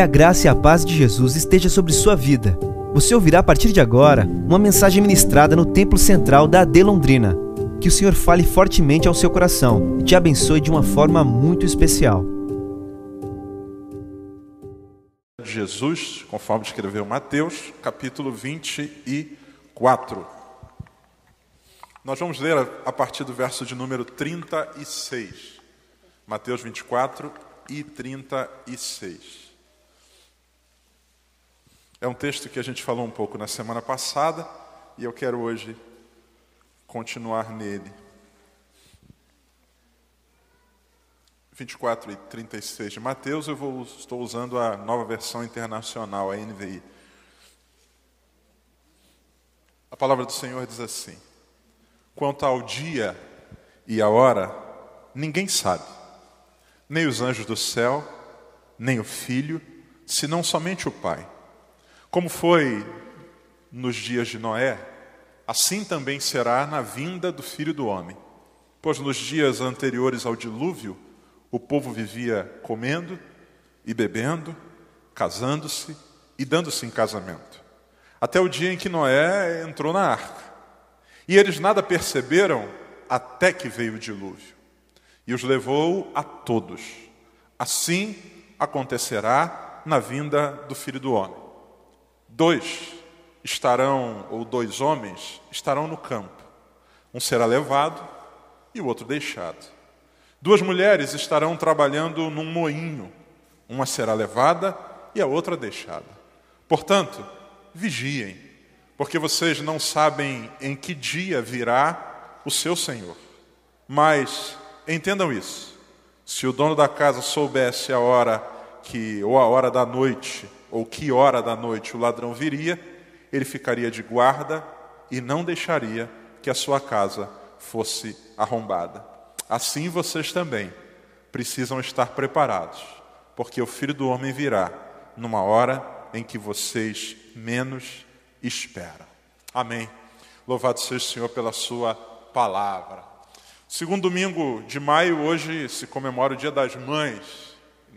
Que a graça e a paz de Jesus esteja sobre sua vida. Você ouvirá a partir de agora uma mensagem ministrada no Templo Central da AD Londrina. Que o Senhor fale fortemente ao seu coração e te abençoe de uma forma muito especial. Jesus, conforme escreveu Mateus, capítulo 24. Nós vamos ler a partir do verso de número 36. Mateus 24 e 36. É um texto que a gente falou um pouco na semana passada e eu quero hoje continuar nele. 24 e 36 de Mateus, eu vou, estou usando a nova versão internacional, a NVI. A palavra do Senhor diz assim: Quanto ao dia e a hora, ninguém sabe, nem os anjos do céu, nem o filho, senão somente o Pai. Como foi nos dias de Noé, assim também será na vinda do filho do homem. Pois nos dias anteriores ao dilúvio, o povo vivia comendo e bebendo, casando-se e dando-se em casamento, até o dia em que Noé entrou na arca. E eles nada perceberam até que veio o dilúvio e os levou a todos. Assim acontecerá na vinda do filho do homem. Dois estarão, ou dois homens, estarão no campo. Um será levado e o outro deixado. Duas mulheres estarão trabalhando num moinho. Uma será levada e a outra deixada. Portanto, vigiem, porque vocês não sabem em que dia virá o seu Senhor. Mas entendam isso. Se o dono da casa soubesse a hora que ou a hora da noite ou que hora da noite o ladrão viria, ele ficaria de guarda e não deixaria que a sua casa fosse arrombada. Assim vocês também precisam estar preparados, porque o filho do homem virá numa hora em que vocês menos esperam. Amém. Louvado seja o Senhor pela sua palavra. Segundo domingo de maio, hoje se comemora o Dia das Mães.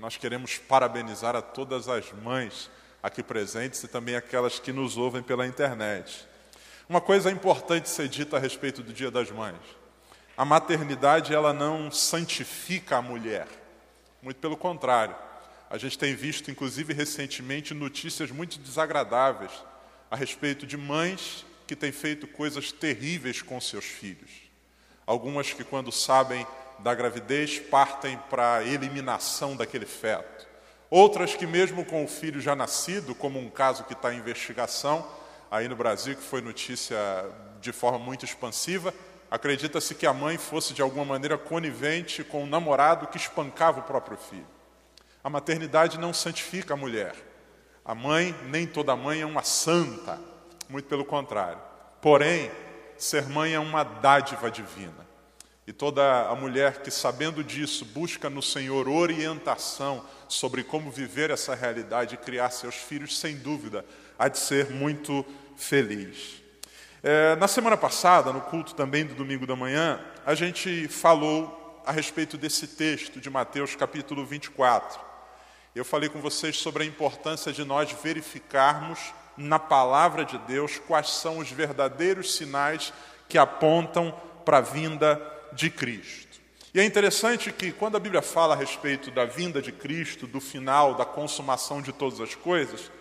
Nós queremos parabenizar a todas as mães aqui presentes e também aquelas que nos ouvem pela internet. Uma coisa importante ser dita a respeito do Dia das Mães. A maternidade ela não santifica a mulher. Muito pelo contrário. A gente tem visto, inclusive recentemente, notícias muito desagradáveis a respeito de mães que têm feito coisas terríveis com seus filhos. Algumas que, quando sabem da gravidez, partem para a eliminação daquele feto. Outras que, mesmo com o filho já nascido, como um caso que está em investigação aí no Brasil, que foi notícia de forma muito expansiva, acredita-se que a mãe fosse de alguma maneira conivente com um namorado que espancava o próprio filho. A maternidade não santifica a mulher. A mãe, nem toda mãe é uma santa, muito pelo contrário. Porém, ser mãe é uma dádiva divina. E toda a mulher que, sabendo disso, busca no Senhor orientação sobre como viver essa realidade e criar seus filhos, sem dúvida, há de ser muito feliz. É, na semana passada, no culto também do domingo da manhã, a gente falou a respeito desse texto de Mateus capítulo 24. Eu falei com vocês sobre a importância de nós verificarmos na palavra de Deus quais são os verdadeiros sinais que apontam para a vinda de Cristo. E é interessante que quando a Bíblia fala a respeito da vinda de Cristo, do final, da consumação de todas as coisas,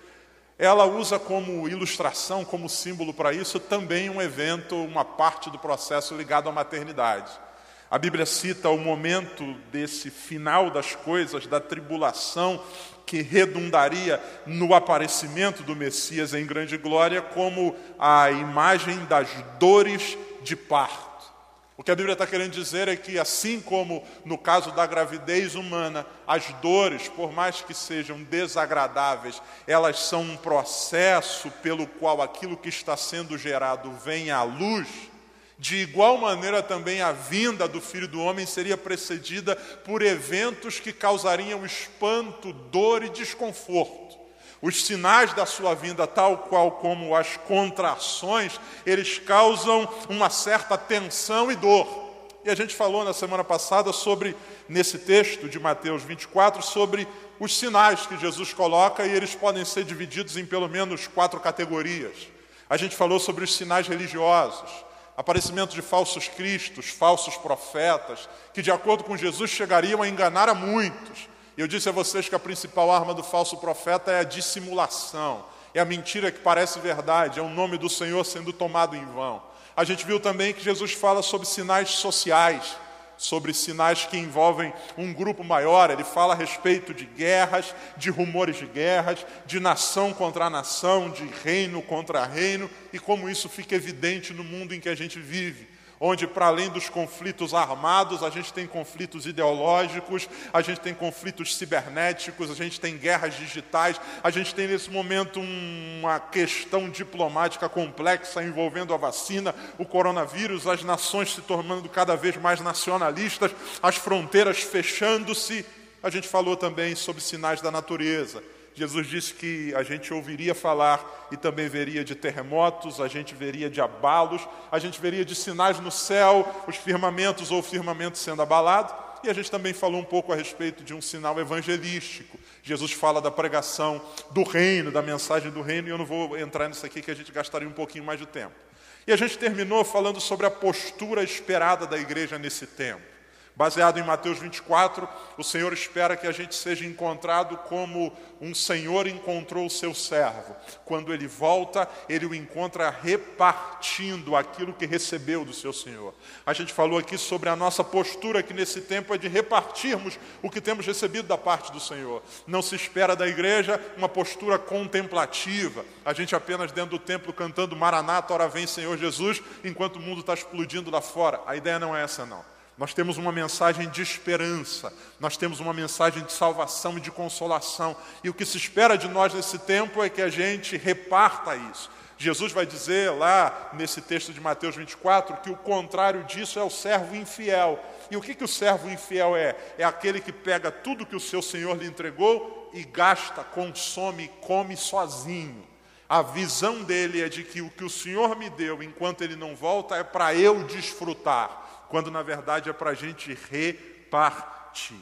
ela usa como ilustração, como símbolo para isso, também um evento, uma parte do processo ligado à maternidade. A Bíblia cita o momento desse final das coisas, da tribulação, que redundaria no aparecimento do Messias em grande glória, como a imagem das dores de parto. O que a Bíblia está querendo dizer é que, assim como no caso da gravidez humana, as dores, por mais que sejam desagradáveis, elas são um processo pelo qual aquilo que está sendo gerado vem à luz, de igual maneira também a vinda do Filho do Homem seria precedida por eventos que causariam espanto, dor e desconforto. Os sinais da sua vinda, tal qual como as contrações, eles causam uma certa tensão e dor. E a gente falou na semana passada sobre, nesse texto de Mateus 24, sobre os sinais que Jesus coloca e eles podem ser divididos em pelo menos quatro categorias. A gente falou sobre os sinais religiosos, aparecimento de falsos cristos, falsos profetas, que de acordo com Jesus chegariam a enganar a muitos. Eu disse a vocês que a principal arma do falso profeta é a dissimulação, é a mentira que parece verdade, é o nome do Senhor sendo tomado em vão. A gente viu também que Jesus fala sobre sinais sociais, sobre sinais que envolvem um grupo maior. Ele fala a respeito de guerras, de rumores de guerras, de nação contra nação, de reino contra reino, e como isso fica evidente no mundo em que a gente vive onde, para além dos conflitos armados, a gente tem conflitos ideológicos, a gente tem conflitos cibernéticos, a gente tem guerras digitais, a gente tem nesse momento uma questão diplomática complexa envolvendo a vacina, o coronavírus, as nações se tornando cada vez mais nacionalistas, as fronteiras fechando-se. A gente falou também sobre sinais da natureza. Jesus disse que a gente ouviria falar e também veria de terremotos, a gente veria de abalos, a gente veria de sinais no céu, os firmamentos ou o firmamento sendo abalado. E a gente também falou um pouco a respeito de um sinal evangelístico. Jesus fala da pregação do reino, da mensagem do reino, e eu não vou entrar nisso aqui que a gente gastaria um pouquinho mais de tempo. E a gente terminou falando sobre a postura esperada da igreja nesse tempo. Baseado em Mateus 24, o Senhor espera que a gente seja encontrado como um Senhor encontrou o seu servo. Quando ele volta, ele o encontra repartindo aquilo que recebeu do seu Senhor. A gente falou aqui sobre a nossa postura que nesse tempo é de repartirmos o que temos recebido da parte do Senhor. Não se espera da igreja uma postura contemplativa. A gente apenas dentro do templo cantando Maranata, ora vem Senhor Jesus, enquanto o mundo está explodindo lá fora. A ideia não é essa, não. Nós temos uma mensagem de esperança, nós temos uma mensagem de salvação e de consolação. E o que se espera de nós nesse tempo é que a gente reparta isso. Jesus vai dizer lá nesse texto de Mateus 24 que o contrário disso é o servo infiel. E o que, que o servo infiel é? É aquele que pega tudo que o seu senhor lhe entregou e gasta, consome, come sozinho. A visão dele é de que o que o Senhor me deu enquanto ele não volta é para eu desfrutar quando na verdade é para a gente repartir.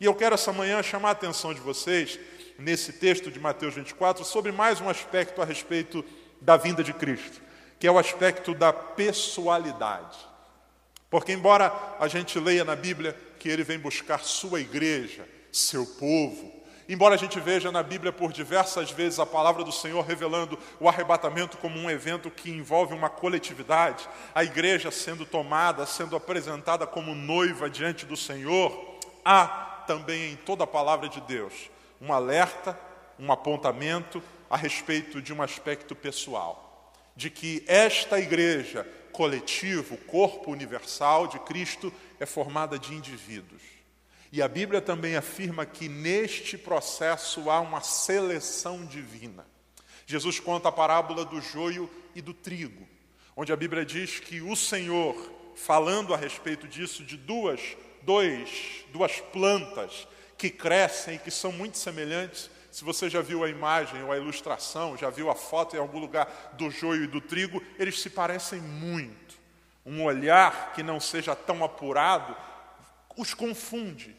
E eu quero essa manhã chamar a atenção de vocês, nesse texto de Mateus 24, sobre mais um aspecto a respeito da vinda de Cristo, que é o aspecto da pessoalidade. Porque, embora a gente leia na Bíblia que ele vem buscar sua igreja, seu povo, Embora a gente veja na Bíblia por diversas vezes a palavra do Senhor revelando o arrebatamento como um evento que envolve uma coletividade, a igreja sendo tomada, sendo apresentada como noiva diante do Senhor, há também em toda a palavra de Deus um alerta, um apontamento a respeito de um aspecto pessoal, de que esta igreja coletivo, corpo universal de Cristo, é formada de indivíduos e a Bíblia também afirma que neste processo há uma seleção divina. Jesus conta a parábola do joio e do trigo, onde a Bíblia diz que o Senhor, falando a respeito disso, de duas, dois, duas plantas que crescem e que são muito semelhantes. Se você já viu a imagem ou a ilustração, já viu a foto em algum lugar do joio e do trigo, eles se parecem muito. Um olhar que não seja tão apurado os confunde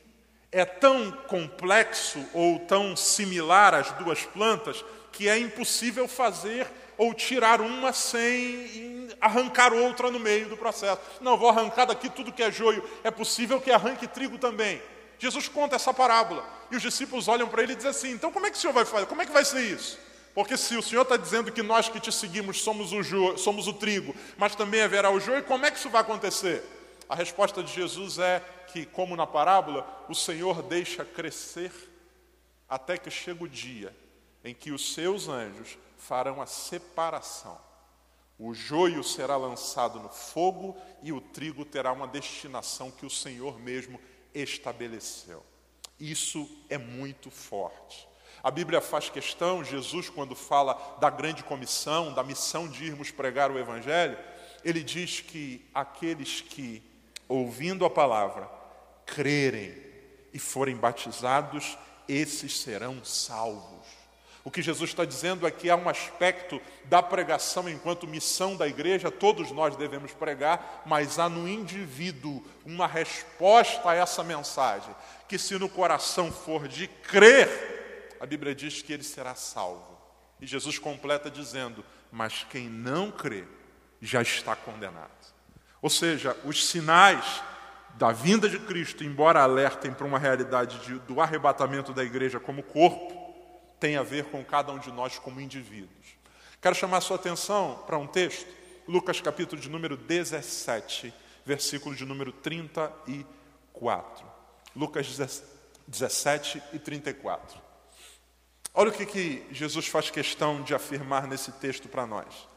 é tão complexo ou tão similar às duas plantas que é impossível fazer ou tirar uma sem arrancar outra no meio do processo. Não, vou arrancar daqui tudo que é joio. É possível que arranque trigo também. Jesus conta essa parábola e os discípulos olham para ele e dizem assim: então como é que o senhor vai fazer? Como é que vai ser isso? Porque se o Senhor está dizendo que nós que te seguimos somos o, jo, somos o trigo, mas também haverá o joio, como é que isso vai acontecer? A resposta de Jesus é que, como na parábola, o Senhor deixa crescer até que chega o dia em que os seus anjos farão a separação. O joio será lançado no fogo e o trigo terá uma destinação que o Senhor mesmo estabeleceu. Isso é muito forte. A Bíblia faz questão, Jesus, quando fala da grande comissão, da missão de irmos pregar o Evangelho, ele diz que aqueles que, ouvindo a palavra, crerem e forem batizados, esses serão salvos. O que Jesus está dizendo é que há um aspecto da pregação enquanto missão da igreja, todos nós devemos pregar, mas há no indivíduo uma resposta a essa mensagem, que se no coração for de crer, a Bíblia diz que ele será salvo. E Jesus completa dizendo: Mas quem não crê já está condenado. Ou seja, os sinais da vinda de Cristo, embora alertem para uma realidade de, do arrebatamento da igreja como corpo, tem a ver com cada um de nós como indivíduos. Quero chamar a sua atenção para um texto, Lucas capítulo de número 17, versículo de número 34. Lucas 17 e 34. Olha o que, que Jesus faz questão de afirmar nesse texto para nós.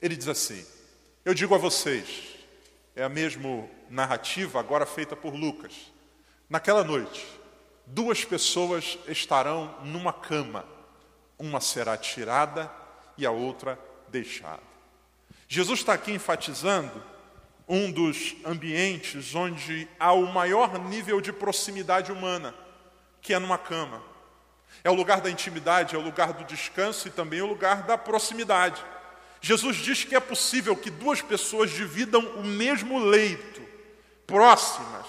Ele diz assim: Eu digo a vocês, é a mesma narrativa agora feita por Lucas. Naquela noite, duas pessoas estarão numa cama, uma será tirada e a outra deixada. Jesus está aqui enfatizando um dos ambientes onde há o maior nível de proximidade humana, que é numa cama. É o lugar da intimidade, é o lugar do descanso e também é o lugar da proximidade. Jesus diz que é possível que duas pessoas dividam o mesmo leito, próximas.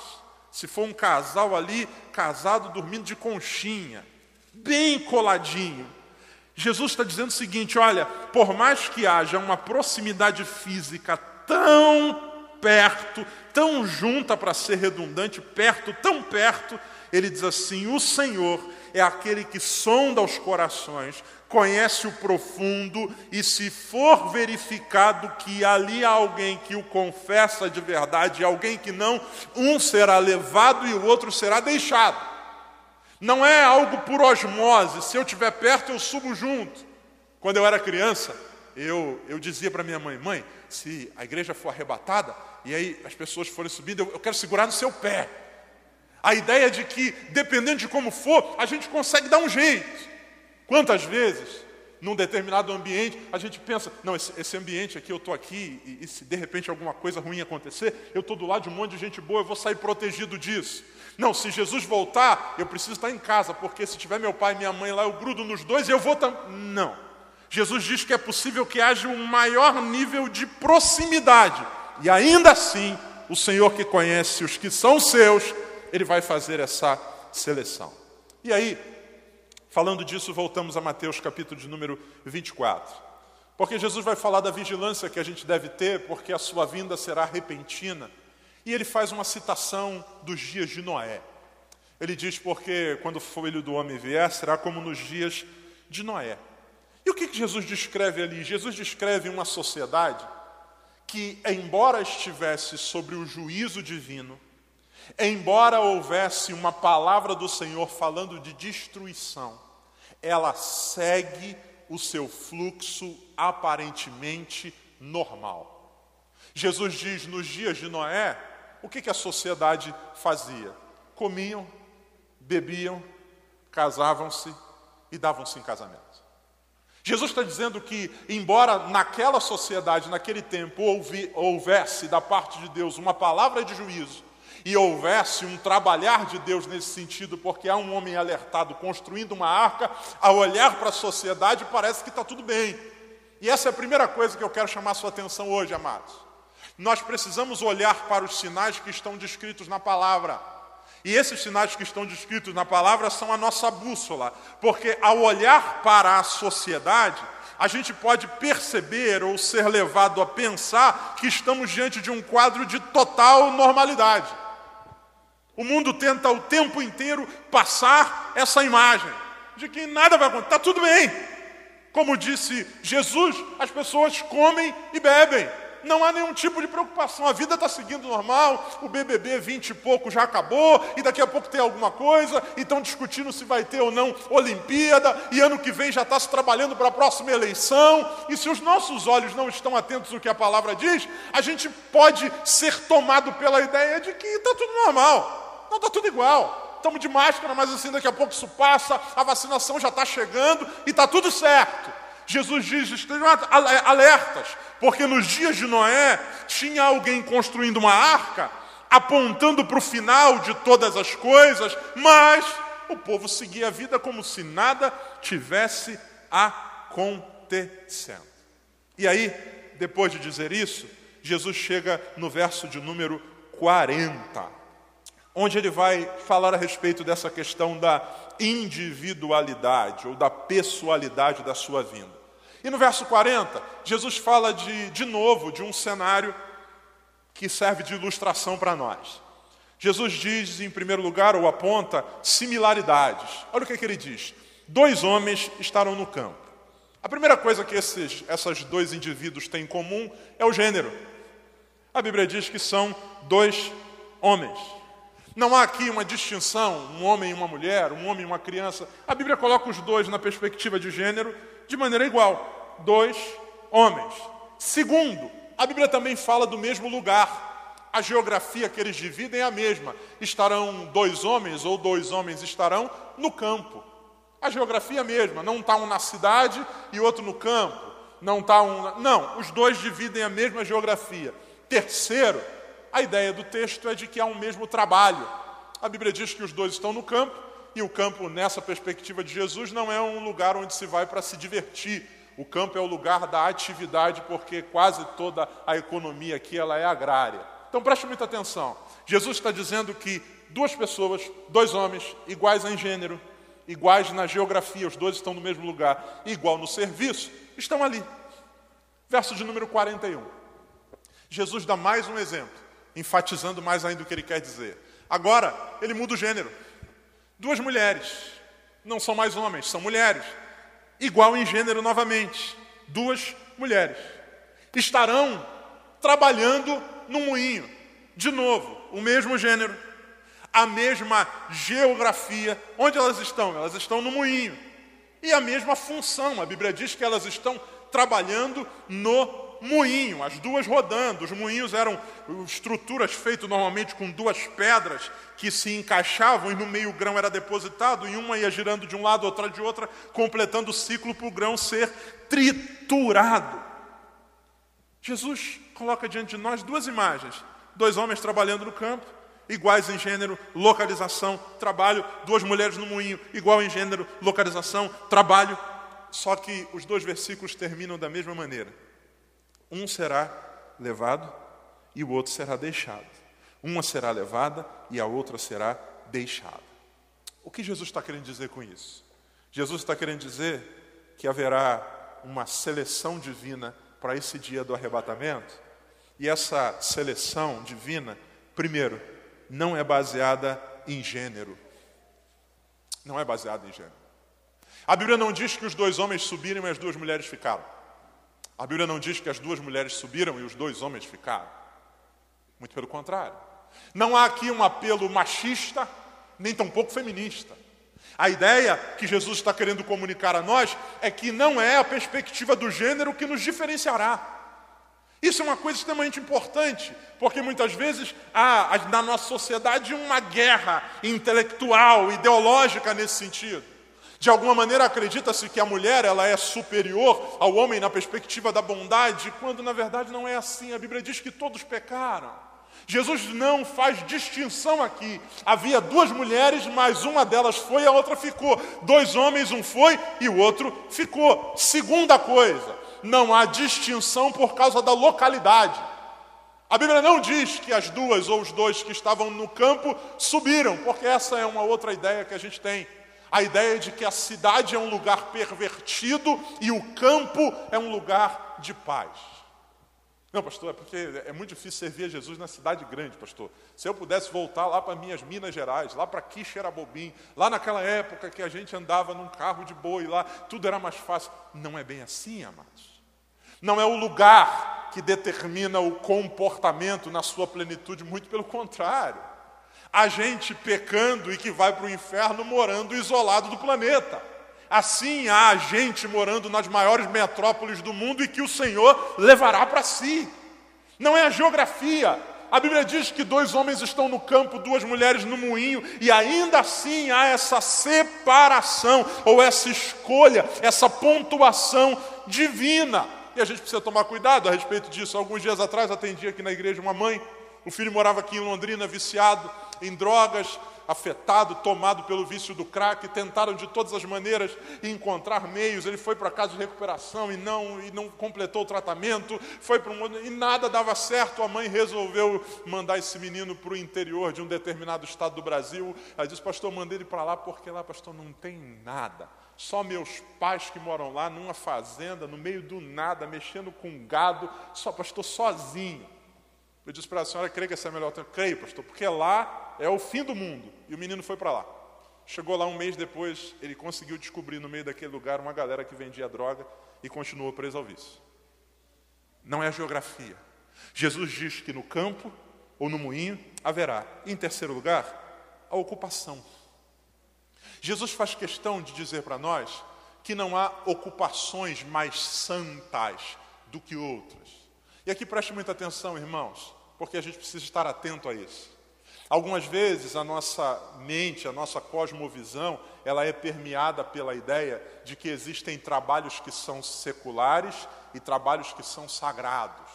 Se for um casal ali, casado dormindo de conchinha, bem coladinho. Jesus está dizendo o seguinte: olha, por mais que haja uma proximidade física tão perto, tão junta para ser redundante, perto, tão perto, ele diz assim: o Senhor é aquele que sonda os corações, conhece o profundo, e se for verificado que ali há alguém que o confessa de verdade e alguém que não, um será levado e o outro será deixado. Não é algo por osmose, se eu estiver perto eu subo junto. Quando eu era criança, eu, eu dizia para minha mãe: mãe, se a igreja for arrebatada e aí as pessoas forem subindo, eu, eu quero segurar no seu pé. A ideia de que, dependendo de como for, a gente consegue dar um jeito. Quantas vezes, num determinado ambiente, a gente pensa: não, esse, esse ambiente aqui, eu estou aqui, e, e, se de repente alguma coisa ruim acontecer, eu estou do lado de um monte de gente boa, eu vou sair protegido disso. Não, se Jesus voltar, eu preciso estar em casa, porque se tiver meu pai e minha mãe lá, eu grudo nos dois e eu vou também. Não. Jesus diz que é possível que haja um maior nível de proximidade, e ainda assim, o Senhor que conhece os que são seus, ele vai fazer essa seleção. E aí, falando disso, voltamos a Mateus capítulo de número 24. Porque Jesus vai falar da vigilância que a gente deve ter, porque a sua vinda será repentina. E ele faz uma citação dos dias de Noé. Ele diz: Porque quando o filho do homem vier, será como nos dias de Noé. E o que Jesus descreve ali? Jesus descreve uma sociedade que, embora estivesse sobre o juízo divino, Embora houvesse uma palavra do Senhor falando de destruição, ela segue o seu fluxo aparentemente normal. Jesus diz: nos dias de Noé, o que, que a sociedade fazia? Comiam, bebiam, casavam-se e davam-se em casamento. Jesus está dizendo que, embora naquela sociedade, naquele tempo, houvesse da parte de Deus uma palavra de juízo, e houvesse um trabalhar de Deus nesse sentido, porque há um homem alertado construindo uma arca, a olhar para a sociedade parece que está tudo bem. E essa é a primeira coisa que eu quero chamar a sua atenção hoje, amados. Nós precisamos olhar para os sinais que estão descritos na palavra. E esses sinais que estão descritos na palavra são a nossa bússola, porque ao olhar para a sociedade, a gente pode perceber ou ser levado a pensar que estamos diante de um quadro de total normalidade. O mundo tenta o tempo inteiro passar essa imagem de que nada vai acontecer, está tudo bem. Como disse Jesus, as pessoas comem e bebem. Não há nenhum tipo de preocupação. A vida está seguindo normal. O BBB 20 e pouco já acabou. E daqui a pouco tem alguma coisa. E estão discutindo se vai ter ou não Olimpíada. E ano que vem já está se trabalhando para a próxima eleição. E se os nossos olhos não estão atentos ao que a palavra diz, a gente pode ser tomado pela ideia de que está tudo normal. Não, está tudo igual. Estamos de máscara, mas assim daqui a pouco isso passa, a vacinação já está chegando e está tudo certo. Jesus diz: estejam alertas, porque nos dias de Noé tinha alguém construindo uma arca, apontando para o final de todas as coisas, mas o povo seguia a vida como se nada tivesse acontecendo. E aí, depois de dizer isso, Jesus chega no verso de número 40 onde ele vai falar a respeito dessa questão da individualidade ou da pessoalidade da sua vinda. E no verso 40, Jesus fala de, de novo de um cenário que serve de ilustração para nós. Jesus diz, em primeiro lugar, ou aponta similaridades. Olha o que, é que ele diz: dois homens estarão no campo. A primeira coisa que esses essas dois indivíduos têm em comum é o gênero. A Bíblia diz que são dois homens. Não há aqui uma distinção, um homem e uma mulher, um homem e uma criança. A Bíblia coloca os dois na perspectiva de gênero de maneira igual. Dois homens. Segundo, a Bíblia também fala do mesmo lugar. A geografia que eles dividem é a mesma. Estarão dois homens ou dois homens estarão no campo. A geografia é a mesma. Não está um na cidade e outro no campo. Não está um. Não, os dois dividem a mesma geografia. Terceiro, a ideia do texto é de que há um mesmo trabalho. A Bíblia diz que os dois estão no campo, e o campo, nessa perspectiva de Jesus, não é um lugar onde se vai para se divertir. O campo é o lugar da atividade, porque quase toda a economia aqui ela é agrária. Então preste muita atenção. Jesus está dizendo que duas pessoas, dois homens, iguais em gênero, iguais na geografia, os dois estão no mesmo lugar, igual no serviço, estão ali. Verso de número 41. Jesus dá mais um exemplo enfatizando mais ainda o que ele quer dizer. Agora, ele muda o gênero. Duas mulheres, não são mais homens, são mulheres, igual em gênero novamente. Duas mulheres estarão trabalhando no moinho, de novo, o mesmo gênero, a mesma geografia. Onde elas estão? Elas estão no moinho. E a mesma função, a Bíblia diz que elas estão trabalhando no moinho, as duas rodando. Os moinhos eram estruturas feitas normalmente com duas pedras que se encaixavam e no meio o grão era depositado e uma ia girando de um lado, outra de outra, completando o ciclo para o grão ser triturado. Jesus coloca diante de nós duas imagens: dois homens trabalhando no campo, iguais em gênero, localização, trabalho, duas mulheres no moinho, igual em gênero, localização, trabalho. Só que os dois versículos terminam da mesma maneira. Um será levado e o outro será deixado. Uma será levada e a outra será deixada. O que Jesus está querendo dizer com isso? Jesus está querendo dizer que haverá uma seleção divina para esse dia do arrebatamento. E essa seleção divina, primeiro, não é baseada em gênero. Não é baseada em gênero. A Bíblia não diz que os dois homens subiram e as duas mulheres ficaram. A Bíblia não diz que as duas mulheres subiram e os dois homens ficaram. Muito pelo contrário. Não há aqui um apelo machista, nem tampouco feminista. A ideia que Jesus está querendo comunicar a nós é que não é a perspectiva do gênero que nos diferenciará. Isso é uma coisa extremamente importante, porque muitas vezes há na nossa sociedade uma guerra intelectual, ideológica nesse sentido. De alguma maneira acredita-se que a mulher ela é superior ao homem na perspectiva da bondade, quando na verdade não é assim. A Bíblia diz que todos pecaram. Jesus não faz distinção aqui. Havia duas mulheres, mas uma delas foi a outra ficou. Dois homens, um foi e o outro ficou. Segunda coisa, não há distinção por causa da localidade. A Bíblia não diz que as duas ou os dois que estavam no campo subiram, porque essa é uma outra ideia que a gente tem. A ideia de que a cidade é um lugar pervertido e o campo é um lugar de paz. Não, pastor, é porque é muito difícil servir a Jesus na cidade grande, pastor. Se eu pudesse voltar lá para minhas Minas Gerais, lá para Quixerabobim, lá naquela época que a gente andava num carro de boi lá, tudo era mais fácil. Não é bem assim, amados. Não é o lugar que determina o comportamento na sua plenitude, muito pelo contrário a gente pecando e que vai para o inferno morando isolado do planeta. Assim há gente morando nas maiores metrópoles do mundo e que o Senhor levará para si. Não é a geografia. A Bíblia diz que dois homens estão no campo, duas mulheres no moinho, e ainda assim há essa separação, ou essa escolha, essa pontuação divina. E a gente precisa tomar cuidado a respeito disso. Alguns dias atrás atendi aqui na igreja uma mãe, o filho morava aqui em Londrina, viciado em drogas, afetado, tomado pelo vício do crack, tentaram de todas as maneiras encontrar meios. Ele foi para casa de recuperação e não e não completou o tratamento, foi para um e nada dava certo. A mãe resolveu mandar esse menino para o interior de um determinado estado do Brasil. Ela disse: "Pastor, mandei ele para lá porque lá, pastor, não tem nada. Só meus pais que moram lá numa fazenda, no meio do nada, mexendo com gado, só pastor sozinho. Eu disse para a senhora, creio que essa é a melhor. Creio, pastor, porque lá é o fim do mundo. E o menino foi para lá. Chegou lá um mês depois, ele conseguiu descobrir no meio daquele lugar uma galera que vendia droga e continuou preso ao vício. Não é a geografia. Jesus diz que no campo ou no moinho haverá. Em terceiro lugar, a ocupação. Jesus faz questão de dizer para nós que não há ocupações mais santas do que outras. E aqui preste muita atenção, irmãos porque a gente precisa estar atento a isso. Algumas vezes a nossa mente, a nossa cosmovisão, ela é permeada pela ideia de que existem trabalhos que são seculares e trabalhos que são sagrados.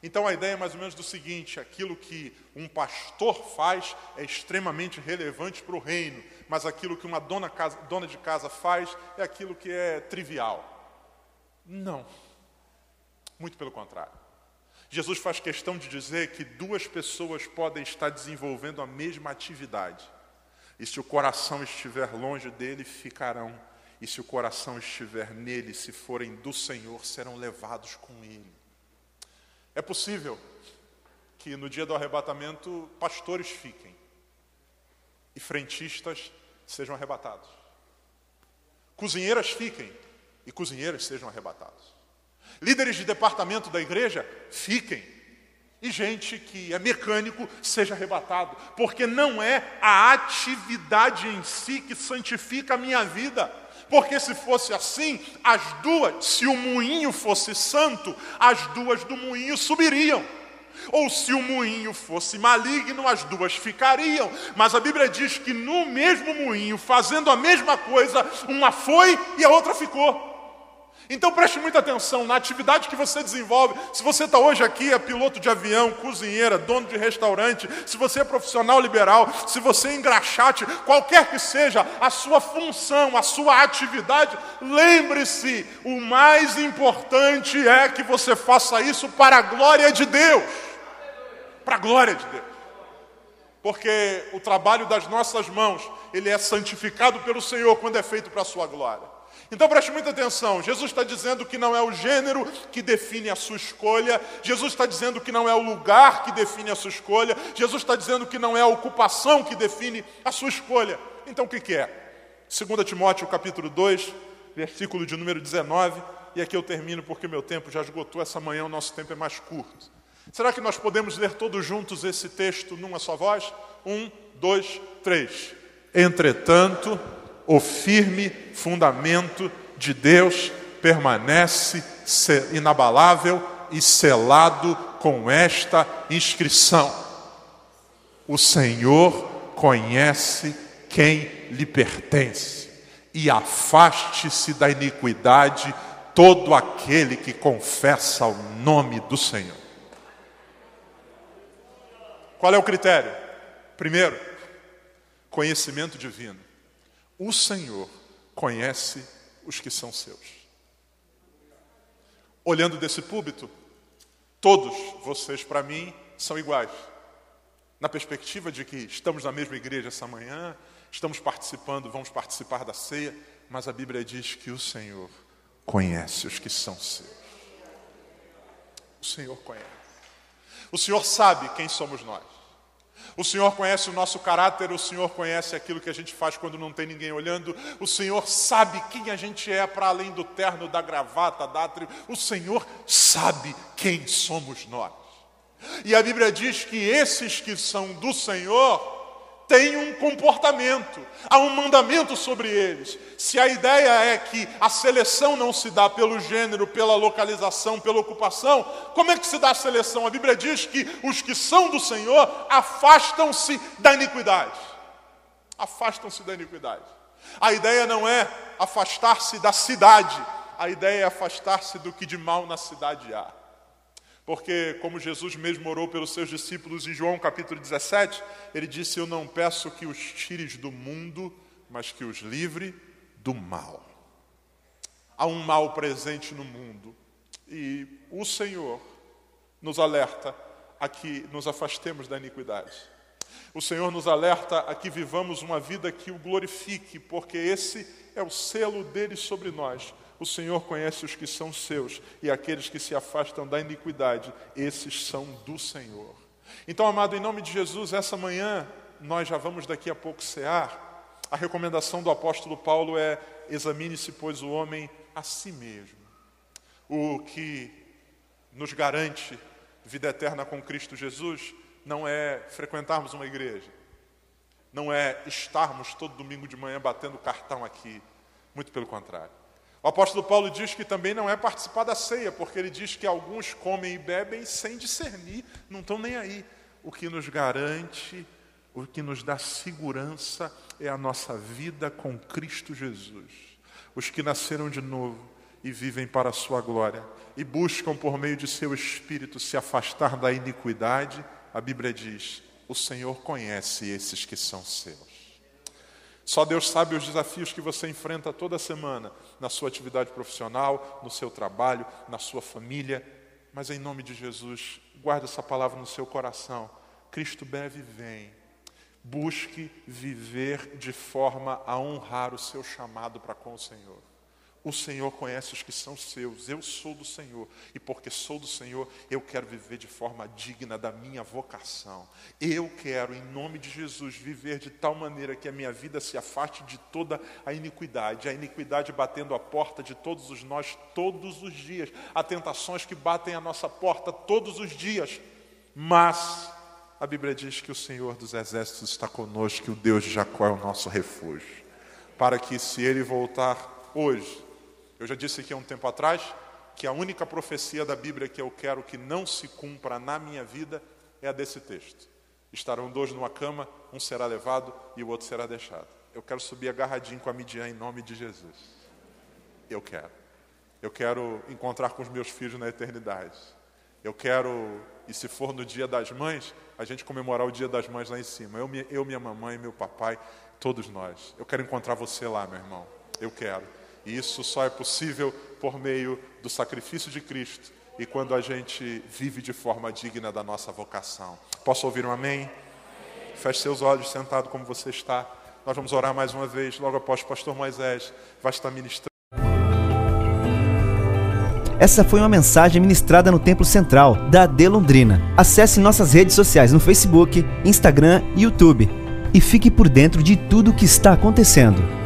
Então a ideia é mais ou menos do seguinte: aquilo que um pastor faz é extremamente relevante para o reino, mas aquilo que uma dona, casa, dona de casa faz é aquilo que é trivial. Não. Muito pelo contrário. Jesus faz questão de dizer que duas pessoas podem estar desenvolvendo a mesma atividade. E se o coração estiver longe dele, ficarão. E se o coração estiver nele, se forem do Senhor, serão levados com ele. É possível que no dia do arrebatamento pastores fiquem e frentistas sejam arrebatados. Cozinheiras fiquem e cozinheiras sejam arrebatados. Líderes de departamento da igreja, fiquem. E gente que é mecânico, seja arrebatado. Porque não é a atividade em si que santifica a minha vida. Porque se fosse assim, as duas, se o moinho fosse santo, as duas do moinho subiriam. Ou se o moinho fosse maligno, as duas ficariam. Mas a Bíblia diz que no mesmo moinho, fazendo a mesma coisa, uma foi e a outra ficou. Então preste muita atenção na atividade que você desenvolve. Se você está hoje aqui, é piloto de avião, cozinheira, dono de restaurante, se você é profissional liberal, se você é engraxate, qualquer que seja a sua função, a sua atividade, lembre-se: o mais importante é que você faça isso para a glória de Deus. Para a glória de Deus. Porque o trabalho das nossas mãos, ele é santificado pelo Senhor quando é feito para a sua glória. Então preste muita atenção: Jesus está dizendo que não é o gênero que define a sua escolha, Jesus está dizendo que não é o lugar que define a sua escolha, Jesus está dizendo que não é a ocupação que define a sua escolha. Então o que, que é? 2 Timóteo capítulo 2, versículo de número 19, e aqui eu termino porque meu tempo já esgotou, essa manhã o nosso tempo é mais curto. Será que nós podemos ler todos juntos esse texto numa só voz? Um, dois, três. Entretanto, o firme fundamento de Deus permanece inabalável e selado com esta inscrição: O Senhor conhece quem lhe pertence, e afaste-se da iniquidade todo aquele que confessa o nome do Senhor. Qual é o critério? Primeiro, conhecimento divino. O Senhor conhece os que são seus. Olhando desse púlpito, todos vocês, para mim, são iguais. Na perspectiva de que estamos na mesma igreja essa manhã, estamos participando, vamos participar da ceia, mas a Bíblia diz que o Senhor conhece os que são seus. O Senhor conhece. O Senhor sabe quem somos nós. O Senhor conhece o nosso caráter, o Senhor conhece aquilo que a gente faz quando não tem ninguém olhando, o Senhor sabe quem a gente é para além do terno, da gravata, da tri... O Senhor sabe quem somos nós. E a Bíblia diz que esses que são do Senhor têm um comportamento, há um mandamento sobre eles. Se a ideia é que a seleção não se dá pelo gênero, pela localização, pela ocupação, como é que se dá a seleção? A Bíblia diz que os que são do Senhor afastam-se da iniquidade. Afastam-se da iniquidade. A ideia não é afastar-se da cidade, a ideia é afastar-se do que de mal na cidade há. Porque, como Jesus mesmo orou pelos seus discípulos em João capítulo 17, ele disse: Eu não peço que os tires do mundo, mas que os livre do mal. Há um mal presente no mundo e o Senhor nos alerta a que nos afastemos da iniquidade. O Senhor nos alerta a que vivamos uma vida que o glorifique, porque esse é o selo dele sobre nós. O Senhor conhece os que são seus e aqueles que se afastam da iniquidade, esses são do Senhor. Então, amado, em nome de Jesus, essa manhã nós já vamos daqui a pouco cear. A recomendação do apóstolo Paulo é: examine-se, pois, o homem a si mesmo. O que nos garante vida eterna com Cristo Jesus não é frequentarmos uma igreja, não é estarmos todo domingo de manhã batendo cartão aqui, muito pelo contrário. O apóstolo Paulo diz que também não é participar da ceia, porque ele diz que alguns comem e bebem sem discernir, não estão nem aí. O que nos garante, o que nos dá segurança é a nossa vida com Cristo Jesus. Os que nasceram de novo e vivem para a sua glória e buscam por meio de seu espírito se afastar da iniquidade a Bíblia diz: o Senhor conhece esses que são seus. Só Deus sabe os desafios que você enfrenta toda semana na sua atividade profissional, no seu trabalho, na sua família. Mas em nome de Jesus, guarde essa palavra no seu coração. Cristo breve vem. Busque viver de forma a honrar o seu chamado para com o Senhor. O Senhor conhece os que são seus, eu sou do Senhor, e porque sou do Senhor, eu quero viver de forma digna da minha vocação. Eu quero, em nome de Jesus, viver de tal maneira que a minha vida se afaste de toda a iniquidade, a iniquidade batendo a porta de todos os nós todos os dias, há tentações que batem a nossa porta todos os dias, mas a Bíblia diz que o Senhor dos Exércitos está conosco, que o Deus de Jacó é o nosso refúgio, para que se Ele voltar hoje, eu já disse aqui há um tempo atrás que a única profecia da Bíblia que eu quero que não se cumpra na minha vida é a desse texto. Estarão dois numa cama, um será levado e o outro será deixado. Eu quero subir agarradinho com a Midian em nome de Jesus. Eu quero. Eu quero encontrar com os meus filhos na eternidade. Eu quero, e se for no dia das mães, a gente comemorar o dia das mães lá em cima. Eu, eu minha mamãe, meu papai, todos nós. Eu quero encontrar você lá, meu irmão. Eu quero. E isso só é possível por meio do sacrifício de Cristo e quando a gente vive de forma digna da nossa vocação. Posso ouvir um amém? Feche seus olhos, sentado como você está. Nós vamos orar mais uma vez, logo após o pastor Moisés vai estar ministrando. Essa foi uma mensagem ministrada no Templo Central da AD Londrina. Acesse nossas redes sociais no Facebook, Instagram e YouTube e fique por dentro de tudo o que está acontecendo.